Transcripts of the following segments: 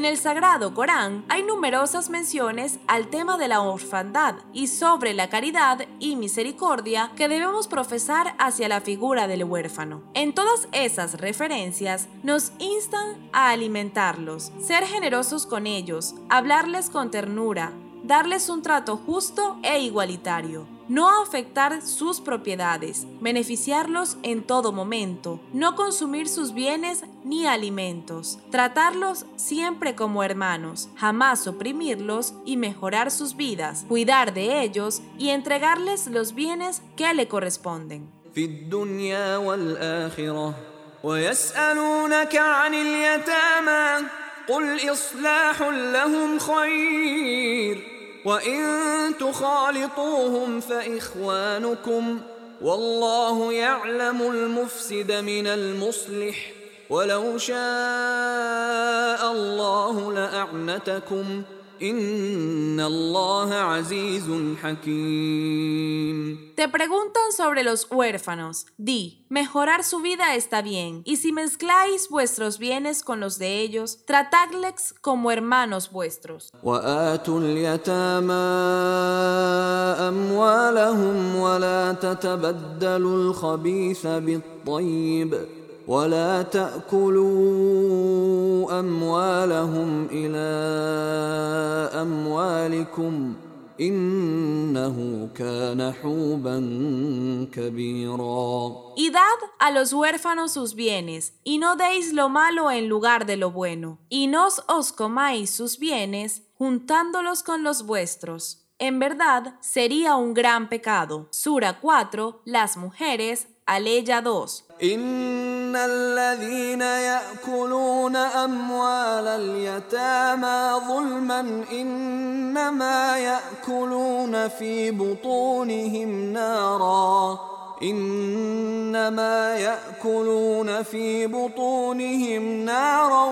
En el Sagrado Corán hay numerosas menciones al tema de la orfandad y sobre la caridad y misericordia que debemos profesar hacia la figura del huérfano. En todas esas referencias nos instan a alimentarlos, ser generosos con ellos, hablarles con ternura, darles un trato justo e igualitario no afectar sus propiedades, beneficiarlos en todo momento, no consumir sus bienes ni alimentos, tratarlos siempre como hermanos, jamás oprimirlos y mejorar sus vidas, cuidar de ellos y entregarles los bienes que le corresponden. وإن تخالطوهم فإخوانكم والله يعلم المفسد من المصلح ولو شاء الله لأعنتكم Te preguntan sobre los huérfanos. Di, mejorar su vida está bien, y si mezcláis vuestros bienes con los de ellos, tratadles como hermanos vuestros. ولا تأكلوا أموالهم إلى أموالكم إنه كان حوبا كبيرا Y dad a los huérfanos sus bienes, y no deis lo malo en lugar de lo bueno, y no os comáis sus bienes, juntándolos con los vuestros. En verdad, sería un gran pecado. Sura 4, las mujeres, Aleya 2. إن الذين يأكلون أموال اليتامى ظلما إنما يأكلون في بطونهم نارا إنما يأكلون في بطونهم نارا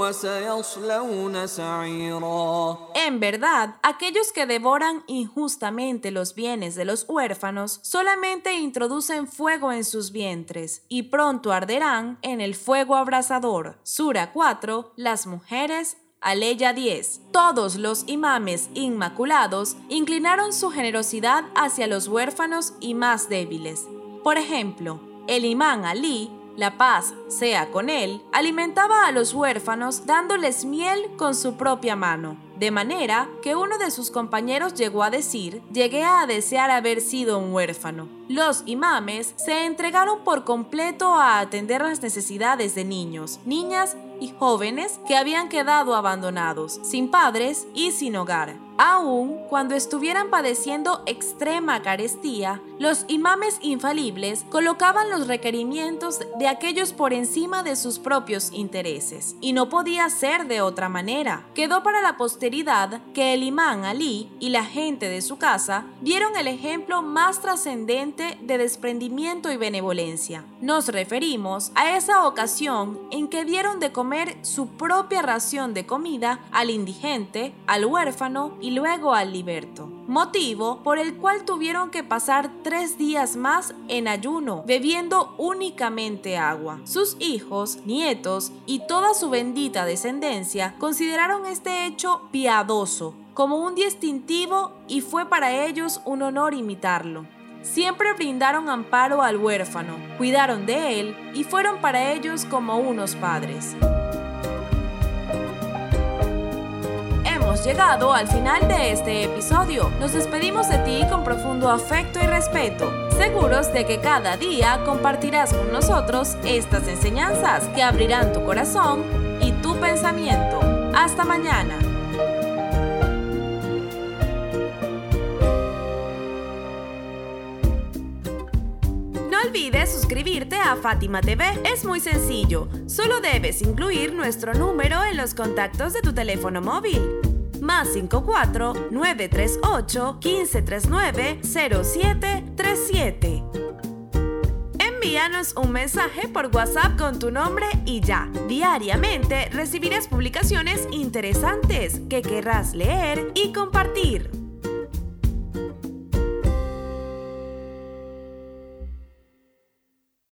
وسيصلون سعيرا En verdad, aquellos que devoran injustamente los bienes de los huérfanos solamente introducen fuego en sus vientres y pronto arderán en el fuego abrasador. Sura 4. Las mujeres Aleya 10. Todos los imames inmaculados inclinaron su generosidad hacia los huérfanos y más débiles. Por ejemplo, el imán Ali, la paz sea con él, alimentaba a los huérfanos dándoles miel con su propia mano, de manera que uno de sus compañeros llegó a decir, llegué a desear haber sido un huérfano. Los imames se entregaron por completo a atender las necesidades de niños, niñas y jóvenes que habían quedado abandonados, sin padres y sin hogar. Aún cuando estuvieran padeciendo extrema carestía, los imames infalibles colocaban los requerimientos de aquellos por encima de sus propios intereses, y no podía ser de otra manera. Quedó para la posteridad que el imán Ali y la gente de su casa dieron el ejemplo más trascendente de desprendimiento y benevolencia. Nos referimos a esa ocasión en que dieron de comer su propia ración de comida al indigente, al huérfano y luego al liberto, motivo por el cual tuvieron que pasar tres días más en ayuno, bebiendo únicamente agua. Sus hijos, nietos y toda su bendita descendencia consideraron este hecho piadoso, como un distintivo y fue para ellos un honor imitarlo. Siempre brindaron amparo al huérfano, cuidaron de él y fueron para ellos como unos padres. Llegado al final de este episodio. Nos despedimos de ti con profundo afecto y respeto, seguros de que cada día compartirás con nosotros estas enseñanzas que abrirán tu corazón y tu pensamiento. Hasta mañana. No olvides suscribirte a Fátima TV. Es muy sencillo. Solo debes incluir nuestro número en los contactos de tu teléfono móvil. Más 54 938 1539 0737. Envíanos un mensaje por WhatsApp con tu nombre y ya. Diariamente recibirás publicaciones interesantes que querrás leer y compartir.